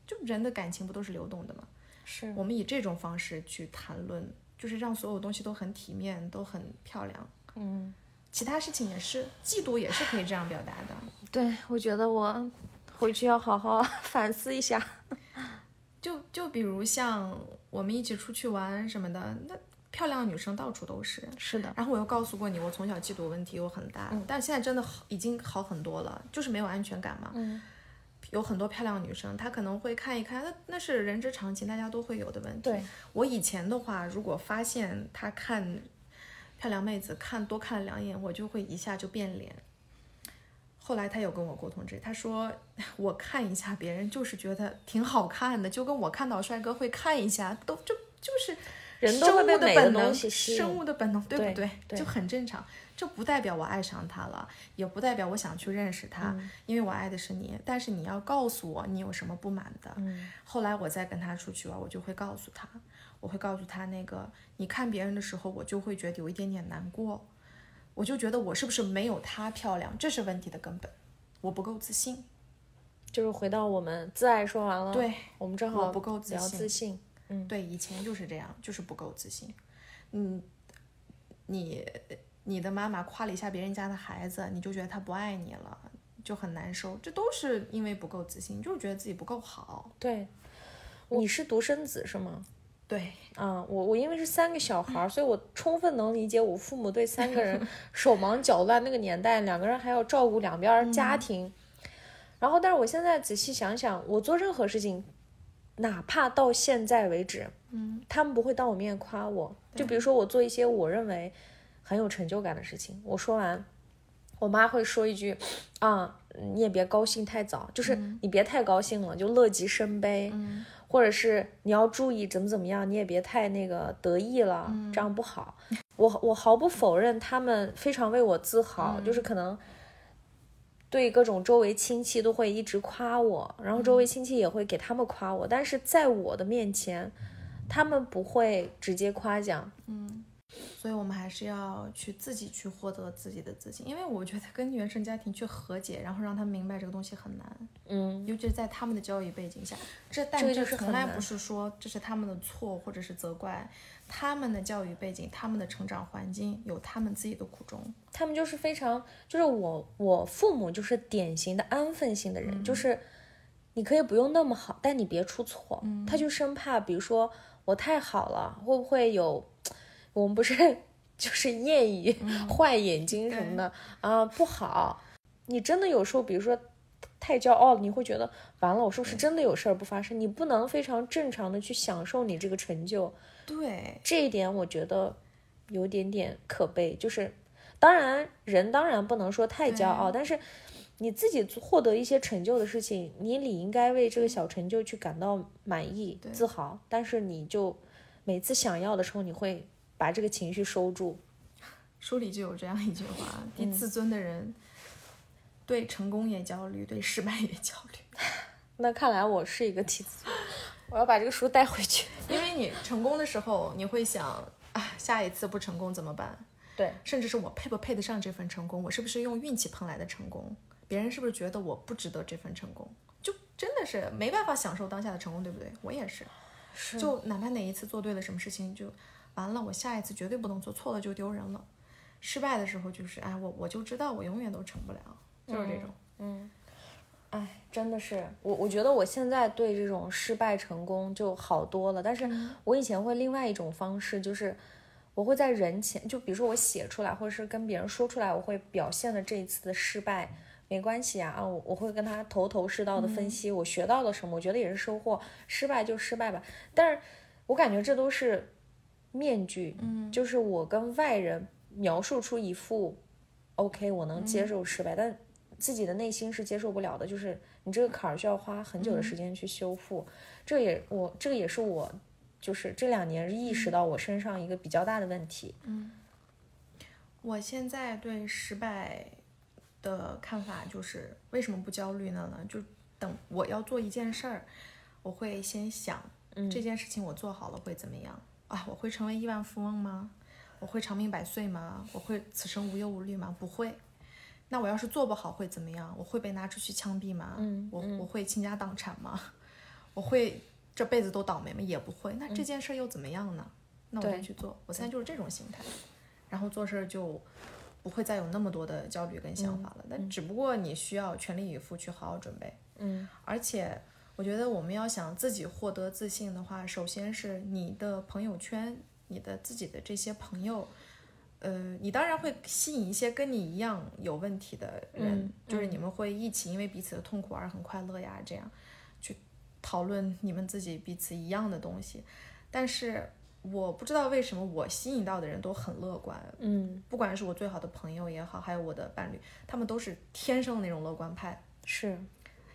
就人的感情不都是流动的吗？是我们以这种方式去谈论，就是让所有东西都很体面，都很漂亮。嗯，其他事情也是，嫉妒也是可以这样表达的。对，我觉得我回去要好好 反思一下。就就比如像我们一起出去玩什么的，那漂亮的女生到处都是。是的，然后我又告诉过你，我从小嫉妒问题有很大，但现在真的好，已经好很多了，就是没有安全感嘛。嗯，有很多漂亮的女生，她可能会看一看，那那是人之常情，大家都会有的问题。对，我以前的话，如果发现她看漂亮妹子看多看了两眼，我就会一下就变脸。后来他有跟我沟通这，他说我看一下别人，就是觉得挺好看的，就跟我看到帅哥会看一下，都就就是人都会被生物的美的本能，东西吸引生物的本能，对不对对就很正常。这不代表我爱上他了，也不代表我想去认识他，嗯因为我爱的是你。但是你要告诉我你有什么不满的。嗯后来我再跟他出去玩，我就会告诉他，我会告诉他那个，你看别人的时候，我就会觉得有一点点难过，我就觉得我是不是没有她漂亮，这是问题的根本，我不够自信。就是回到我们自爱说完了，对，我们正好不够自信。对，以前就是这样，就是不够自信。嗯，你你的妈妈夸了一下别人家的孩子，你就觉得他不爱你了，就很难受。这都是因为不够自信，就是觉得自己不够好。对，你是独生子是吗？对，啊，我我因为是三个小孩儿，所以我充分能理解我父母对三个人 手忙脚乱那个年代，两个人还要照顾两边儿家庭。然后，但是我现在仔细想想，我做任何事情，哪怕到现在为止，嗯，他们不会当我面夸我。就比如说我做一些我认为很有成就感的事情，我说完，我妈会说一句，啊，你也别高兴太早，就是你别太高兴了，就乐极生悲，或者是你要注意怎么怎么样，你也别太那个得意了，这样不好。我我毫不否认他们非常为我自豪，就是可能。对各种周围亲戚都会一直夸我，然后周围亲戚也会给他们夸我，但是在我的面前，他们不会直接夸奖。嗯，所以我们还是要去自己去获得自己的自信，因为我觉得跟原生家庭去和解，然后让他们明白这个东西很难。嗯，尤其是在他们的教育背景下，这但这从来不是说这是他们的错或者是责怪。他们的教育背景，他们的成长环境有他们自己的苦衷。他们就是非常，就是我我父母就是典型的安分性的人，就是你可以不用那么好，但你别出错。他就生怕，比如说我太好了，会不会有我们不是就是谚语坏眼睛什么的啊？不好，你真的有时候，比如说太骄傲了，你会觉得完了，我是不是真的有事儿不发生？你不能非常正常的去享受你这个成就。对这一点，我觉得有点点可悲。就是，当然人当然不能说太骄傲，但是你自己获得一些成就的事情，你理应该为这个小成就去感到满意、自豪。但是你就每次想要的时候，你会把这个情绪收住。书里就有这样一句话：低自尊的人对成功也焦虑，对失败也焦虑。那看来我是一个低自尊。我要把这个书带回去，因为你成功的时候，你会想啊，下一次不成功怎么办？对，甚至是我配不配得上这份成功？我是不是用运气碰来的成功？别人是不是觉得我不值得这份成功？就真的是没办法享受当下的成功，对不对？我也是，是，就哪怕哪一次做对了什么事情，就完了，我下一次绝对不能做错了就丢人了。失败的时候就是，哎，我我就知道我永远都成不了，就是这种，嗯。哎，真的是我，我觉得我现在对这种失败成功就好多了。但是我以前会另外一种方式，就是我会在人前，就比如说我写出来，或者是跟别人说出来，我会表现的这一次的失败没关系啊啊，我我会跟他头头是道的分析我学到了什么，我觉得也是收获。失败就失败吧，但是我感觉这都是面具，嗯，就是我跟外人描述出一副 OK，我能接受失败，但。自己的内心是接受不了的，就是你这个坎儿需要花很久的时间去修复。这也我这个也是我，就是这两年意识到我身上一个比较大的问题。嗯，我现在对失败的看法就是为什么不焦虑呢？呢，就等我要做一件事儿，我会先想这件事情我做好了会怎么样啊？我会成为亿万富翁吗？我会长命百岁吗？我会此生无忧无虑吗？不会。那我要是做不好会怎么样？我会被拿出去枪毙吗？嗯，我我会倾家荡产吗？我会这辈子都倒霉吗？也不会。那这件事又怎么样呢？那我就去做。我现在就是这种心态，然后做事就不会再有那么多的焦虑跟想法了。但只不过你需要全力以赴去好好准备。嗯，而且我觉得我们要想自己获得自信的话，首先是你的朋友圈，你的自己的这些朋友。呃，你当然会吸引一些跟你一样有问题的人，就是你们会一起因为彼此的痛苦而很快乐呀，这样去讨论你们自己彼此一样的东西。但是我不知道为什么我吸引到的人都很乐观，嗯，不管是我最好的朋友也好，还有我的伴侣，他们都是天生的那种乐观派，是，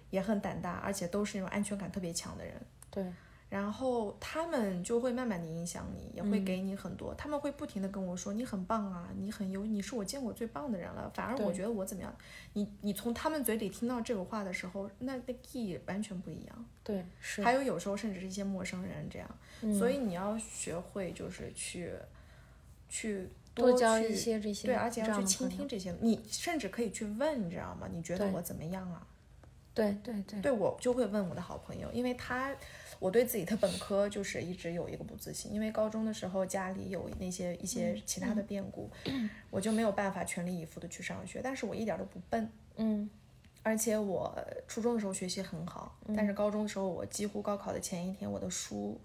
也很胆大，而且都是那种安全感特别强的人，对。然后他们就会慢慢的影响你，也会给你很多。他们会不停的跟我说：“你很棒啊，你很优，你是我见过最棒的人了。”反而我觉得我怎么样？你你从他们嘴里听到这个话的时候，那那意义完全不一样。对，是。还有有时候甚至是一些陌生人这样，所以你要学会就是去去多交一些这些，对，而且要去倾听这些。你甚至可以去问，你知道吗？你觉得我怎么样啊？对对对，对我就会问我的好朋友，因为他。我对自己的本科就是一直有一个不自信，因为高中的时候家里有那些一些其他的变故，我就没有办法全力以赴的去上学。但是我一点都不笨，嗯，而且我初中的时候学习很好，但是高中的时候我几乎高考的前一天我的书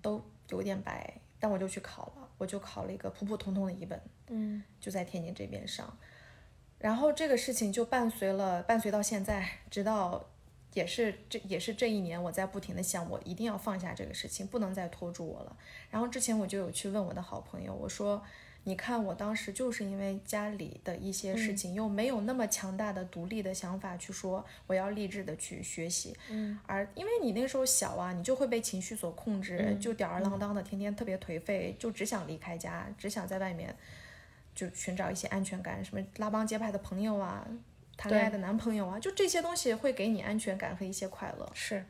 都有点白，但我就去考了，我就考了一个普普通通的一本，嗯，就在天津这边上，然后这个事情就伴随了伴随到现在，直到。也是这也是这一年我在不停的想，我一定要放下这个事情，不能再拖住我了。然后之前我就有去问我的好朋友，我说。你看，我当时就是因为家里的一些事情，又没有那么强大的独立的想法去说我要励志的去学习，嗯，而因为你那个时候小啊，你就会被情绪所控制，就吊儿郎当的，天天特别颓废，就只想离开家，只想在外面就寻找一些安全感，什么拉帮结派的朋友啊，谈恋爱的男朋友啊，就这些东西会给你安全感和一些快乐。是，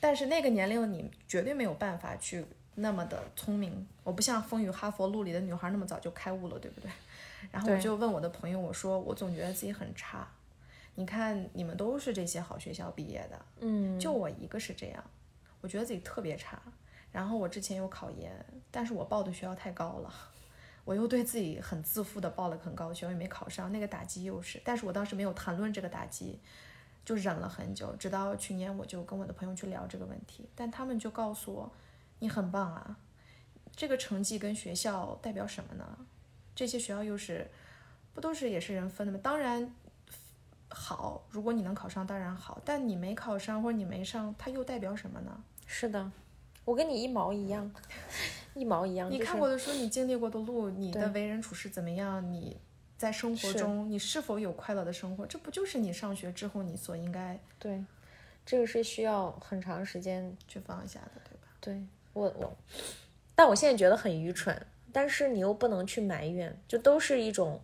但是那个年龄的你绝对没有办法去。那么的聪明，我不像《风雨哈佛路》里的女孩那么早就开悟了，对不对？然后我就问我的朋友，我说我总觉得自己很差。你看你们都是这些好学校毕业的，嗯，就我一个是这样，我觉得自己特别差。然后我之前有考研，但是我报的学校太高了，我又对自己很自负的报了很高学校，也没考上，那个打击又是。但是我当时没有谈论这个打击，就忍了很久，直到去年我就跟我的朋友去聊这个问题，但他们就告诉我。你很棒啊，这个成绩跟学校代表什么呢？这些学校又是不都是也是人分的吗？当然好，如果你能考上当然好，但你没考上或者你没上，它又代表什么呢？是的，我跟你一毛一样，一毛一样。你看过的书，你经历过的路，你的为人处事怎么样？你在生活中你是否有快乐的生活？这不就是你上学之后你所应该对，这个是需要很长时间去放下的，对吧？对。我我，但我现在觉得很愚蠢，但是你又不能去埋怨，就都是一种，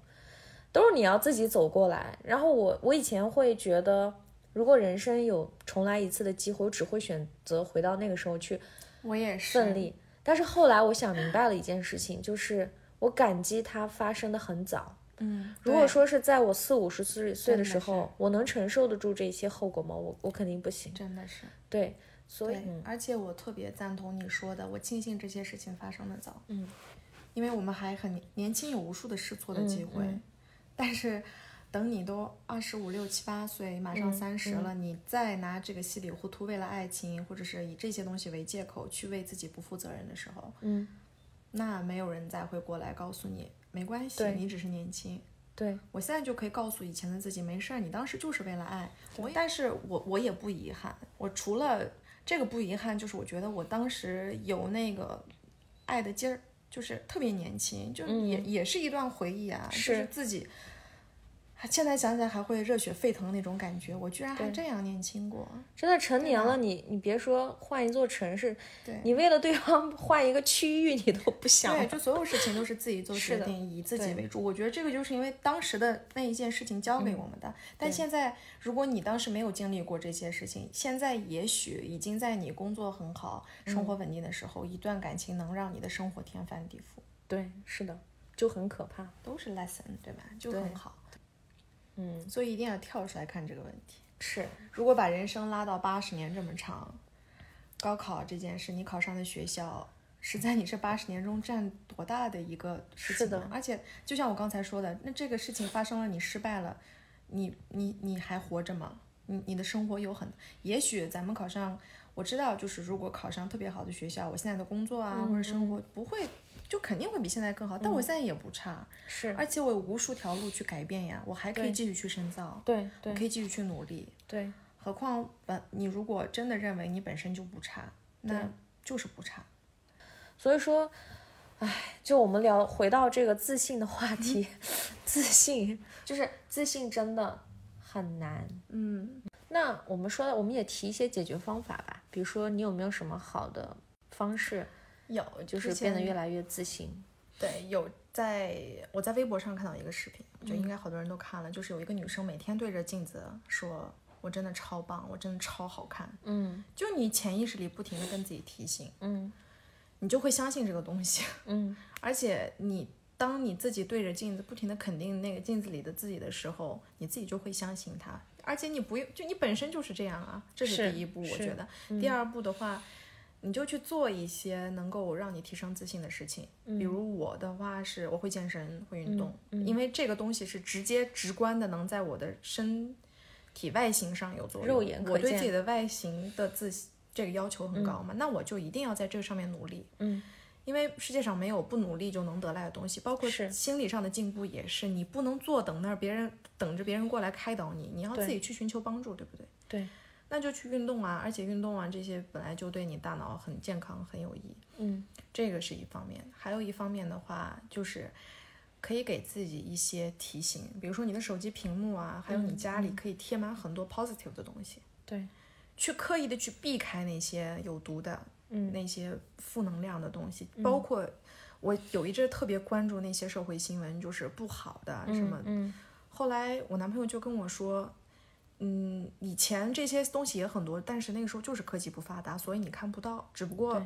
都是你要自己走过来。然后我我以前会觉得，如果人生有重来一次的机会，我只会选择回到那个时候去，我也是奋力。但是后来我想明白了一件事情，就是我感激它发生的很早。嗯，如果说是在我四五十岁岁的时候，我能承受得住这些后果吗？我我肯定不行。真的是对。所以，而且我特别赞同你说的，我庆幸这些事情发生的早，嗯，因为我们还很年轻，有无数的试错的机会。但是，等你都二十五六七八岁，马上三十了，你再拿这个稀里糊涂为了爱情，或者是以这些东西为借口去为自己不负责任的时候，嗯，那没有人再会过来告诉你没关系，你只是年轻。对我现在就可以告诉以前的自己，没事儿，你当时就是为了爱。我，但是我我也不遗憾，我除了。这个不遗憾，就是我觉得我当时有那个爱的劲儿，就是特别年轻，就也也是一段回忆啊，就是自己。现在想起来还会热血沸腾那种感觉，我居然还这样年轻过。真的成年了，你你别说换一座城市，对你为了对方换一个区域，你都不想。对，就所有事情都是自己做决定，以自己为主。我觉得这个就是因为当时的那一件事情教给我们的。但现在，如果你当时没有经历过这些事情，现在也许已经在你工作很好、生活稳定的时候，一段感情能让你的生活天翻地覆。对，是的，就很可怕，都是 lesson，对吧？就很好。嗯，所以一定要跳出来看这个问题。是，如果把人生拉到八十年这么长，高考这件事，你考上的学校是在你这八十年中占多大的一个事情？是的。而且，就像我刚才说的，那这个事情发生了，你失败了，你你你还活着吗？你你的生活有很，也许咱们考上，我知道，就是如果考上特别好的学校，我现在的工作啊或者生活不会。就肯定会比现在更好，但我现在也不差，是，而且我有无数条路去改变呀，我还可以继续去深造，对对，可以继续去努力，对。何况本你如果真的认为你本身就不差，那就是不差。所以说，唉，就我们聊回到这个自信的话题，自信就是自信真的很难，嗯。那我们说，我们也提一些解决方法吧，比如说你有没有什么好的方式？有，就是变得越来越自信。对，有在我在微博上看到一个视频，就应该好多人都看了，就是有一个女生每天对着镜子说：“我真的超棒，我真的超好看。”嗯，就你潜意识里不停的跟自己提醒，嗯，你就会相信这个东西，嗯，而且你当你自己对着镜子不停的肯定那个镜子里的自己的时候，你自己就会相信它，而且你不用，就你本身就是这样啊，这是第一步，我觉得。第二步的话。你就去做一些能够让你提升自信的事情，比如我的话是我会健身会运动，因为这个东西是直接直观的能在我的身体外形上有作用。肉眼可见。我对自己的外形的自这个要求很高嘛，那我就一定要在这个上面努力。嗯，因为世界上没有不努力就能得来的东西，包括是心理上的进步也是，你不能坐等那儿别人等着别人过来开导你，你要自己去寻求帮助，对不对？对。那就去运动啊，而且运动啊这些本来就对你大脑很健康很有益。嗯这个是一方面，还有一方面的话就是。可以给自己一些提醒，比如说你的手机屏幕啊，还有你家里可以贴满很多 positive 的东西，对，去刻意的去避开那些有毒的，嗯那些负能量的东西，包括我有一阵特别关注那些社会新闻，就是不好的什么。嗯后来我男朋友就跟我说，嗯，以前这些东西也很多，但是那个时候就是科技不发达，所以你看不到。只不过，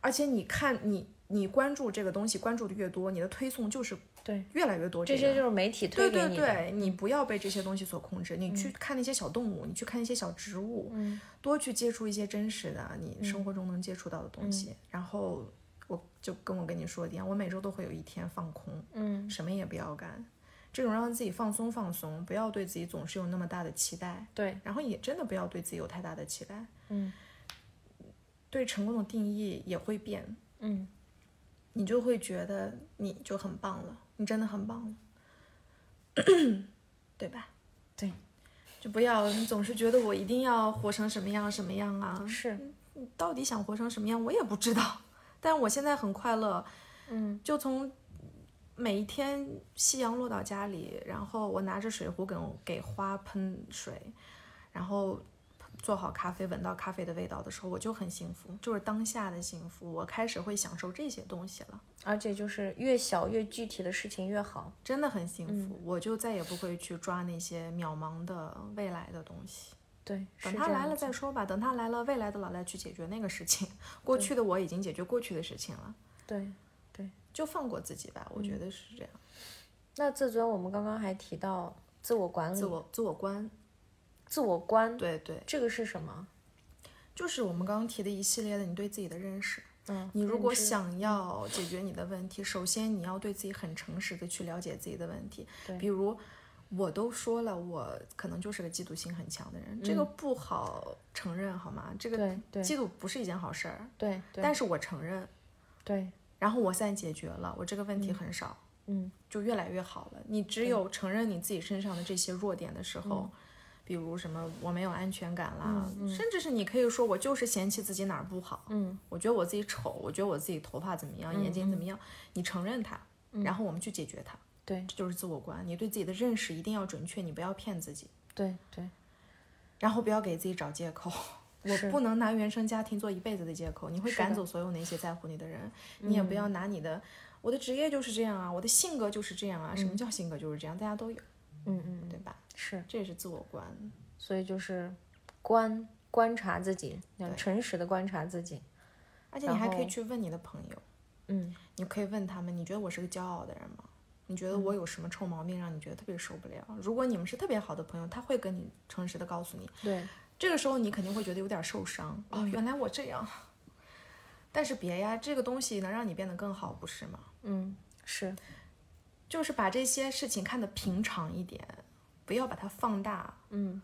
而且你看你你关注这个东西，关注的越多，你的推送就是对，越来越多这个些就是媒体推对给你的。对对，你不要被这些东西所控制，你去看那些小动物，你去看一些小植物，嗯多去接触一些真实的你生活中能接触到的东嗯西。然后我就跟我跟你说的一样，我每周都会有一天放空，嗯什么也不要干，这种让自己放松放松，不要对自己总是有那么大的期待，对，然后也真的不要对自己有太大的期待。嗯对成功的定义也会变，嗯你就会觉得你就很棒了，你真的很棒了，对吧？对，就不要你总是觉得我一定要活成什么样什么样啊？是，你到底想活成什么样，我也不知道。但我现在很快乐，嗯就从每一天夕阳落到家里，然后我拿着水壶给给花喷水，然后做好咖啡，闻到咖啡的味道的时候，我就很幸福，就是当下的幸福。我开始会享受这些东西了，而且就是越小越具体的事情越好。真的很幸福。我就再也不会去抓那些渺茫的未来的东西。对，等他来了再说吧，等他来了，未来的老赖去解决那个事情。过去的我已经解决过去的事情了，对。就放过自己吧。我觉得是这样，那自尊，我们刚刚还提到自我管理、自我自我观，自我观，对对，这个是什么？就是我们刚刚提的一系列的你对自己的认识。嗯，你如果想要解决你的问题，首先你要对自己很诚实的去了解自己的问题。对比如我都说了，我可能就是个嫉妒心很强的人，这个不好承认好吗？这个嫉妒不是一件好事儿，对对但是我承认，对，然后我现在解决了，我这个问题很少，嗯，就越来越好了。你只有承认你自己身上的这些弱点的时候。比如什么我没有安全感啦，甚至是你可以说我就是嫌弃自己哪儿不好，嗯，我觉得我自己丑，我觉得我自己头发怎么样，眼睛怎么样，你承认它，然后我们去解决它，对这就是自我观。你对自己的认识一定要准确，你不要骗自己，对对，然后不要给自己找借口。我不能拿原生家庭做一辈子的借口，你会赶走所有那些在乎你的人。你也不要拿你的，我的职业就是这样啊，我的性格就是这样啊。什么叫性格就是这样？大家都有，嗯嗯，对吧？是，这也是自我观。所以就是观观察自己，要诚实的观察自己。而且你还可以去问你的朋友，嗯，你可以问他们，你觉得我是个骄傲的人吗？你觉得我有什么臭毛病让你觉得特别受不了？如果你们是特别好的朋友，他会跟你诚实的告诉你。对，这个时候你肯定会觉得有点受伤。哦，原来我这样。但是别呀，这个东西能让你变得更好，不是吗？嗯，是，就是把这些事情看得平常一点，不要把它放大，嗯，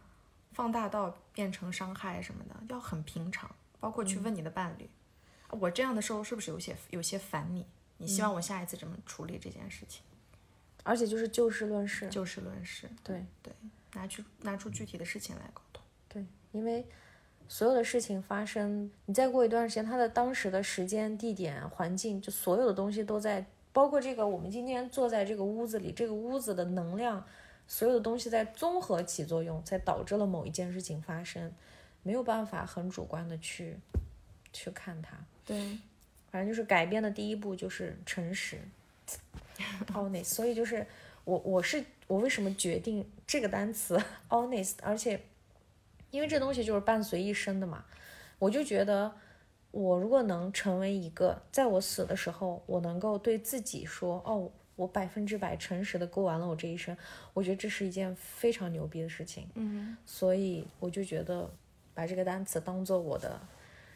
放大到变成伤害什么的，要很平常。包括去问你的伴侣，啊我这样的时候是不是有些有些烦你？你希望我下一次怎么处理这件事情？而且就是就事论事。就事论事，对对，拿去拿出具体的事情来因为所有的事情发生，你再过一段时间，它的当时的时间、地点、环境，就所有的东西都在，包括这个我们今天坐在这个屋子里，这个屋子的能量，所有的东西在综合起作用，才导致了某一件事情发生，没有办法很主观的去去看它。对，反正就是改变的第一步就是诚实，honest。所以就是我我是我为什么决定这个单词 honest，而且因为这东西就是伴随一生的嘛，我就觉得我如果能成为一个，在我死的时候，我能够对自己说，哦，我百分之百诚实的过完了我这一生，我觉得这是一件非常牛逼的事情。嗯，所以我就觉得把这个单词当做我的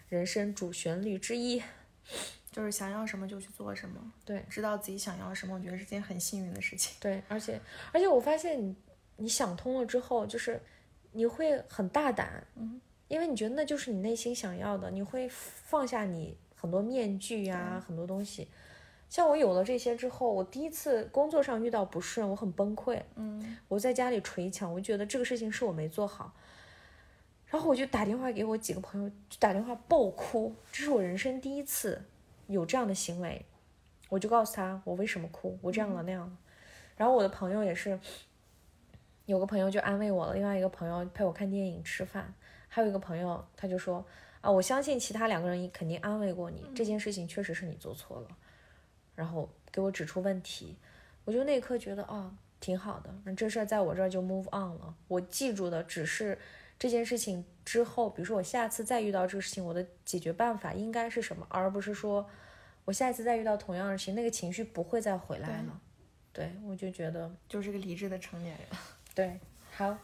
人生主旋律之一。就是想要什么就去做什么，对，知道自己想要什么，我觉得是件很幸运的事情。对，而且而且我发现你你想通了之后，就是你会很大胆，嗯，因为你觉得那就是你内心想要的，你会放下你很多面具呀、很多东西。像我有了这些之后，我第一次工作上遇到不顺，我很崩溃，嗯，我在家里捶墙，我觉得这个事情是我没做好。然后我就打电话给我几个朋友，就打电话爆哭，这是我人生第一次有这样的行为。我就告诉他我为什么哭，我这样了那样了。然后我的朋友也是，有个朋友就安慰我了，另外一个朋友陪我看电影吃饭，还有一个朋友他就说啊，我相信其他两个人肯定安慰过你，这件事情确实是你做错了，然后给我指出问题，我就那一刻觉得啊，挺好的，那这事儿在我这儿就 move on 了，我记住的只是这件事情之后，比如说我下次再遇到这个事情，我的解决办法应该是什么，而不是说我下一次再遇到同样的事情，那个情绪不会再回来了。对，我就觉得就是个理智的成年人。对，好，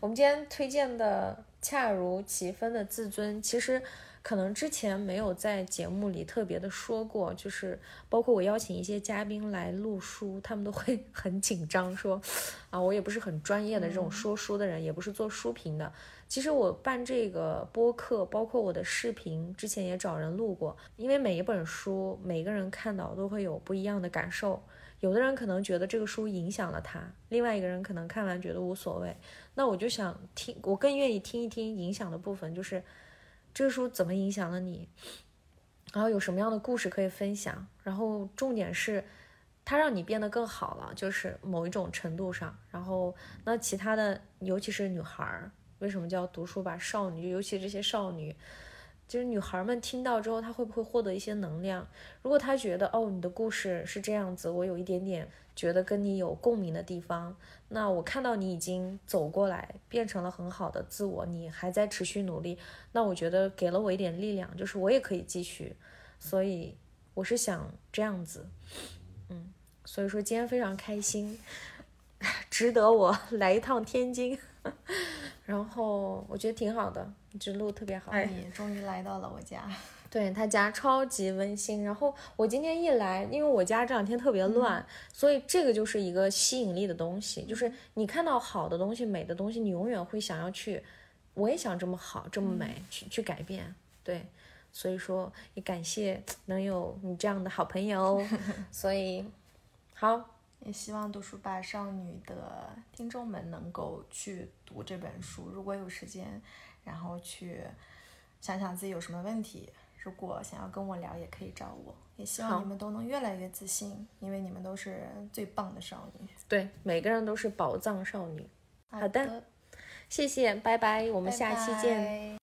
我们今天推荐的《恰如其分的自尊》，其实可能之前没有在节目里特别的说过，就是 包括我邀请一些嘉宾来录书，他们都会很紧张，说 啊，我也不是很专业的这种说书的人，也不是做书评的。其实我办这个播客，包括我的视频，之前也找人录过，因为每一本书，每个人看到都会有不一样的感受。有的人可能觉得这个书影响了他，另外一个人可能看完觉得无所谓。那我就想听，我更愿意听一听影响的部分，就是这个书怎么影响了你，然后有什么样的故事可以分享。然后重点是，它让你变得更好了，就是某一种程度上。然后那其他的，尤其是女孩儿，为什么叫读书吧少女？尤其这些少女。就是女孩们听到之后，她会不会获得一些能量？如果她觉得哦，你的故事是这样子，我有一点点觉得跟你有共鸣的地方，那我看到你已经走过来，变成了很好的自我，你还在持续努力，那我觉得给了我一点力量，就是我也可以继续。所以我是想这样子，嗯，所以说今天非常开心，值得我来一趟天津。然后我觉得挺好的，这路特别好。你终于来到了我家，对他家超级温馨。然后我今天一来，因为我家这两天特别乱，所以这个就是一个吸引力的东西，就是你看到好的东西、美的东西，你永远会想要去，我也想这么好、这么美，去去改变。对，所以说也感谢能有你这样的好朋友。所以好。也希望读书吧少女的听众们能够去读这本书，如果有时间，然后去想想自己有什么问题，如果想要跟我聊，也可以找我。也希望你们都能越来越自信，因为你们都是最棒的少女。对，每个人都是宝藏少女。好的，谢谢，拜拜，我们下期见。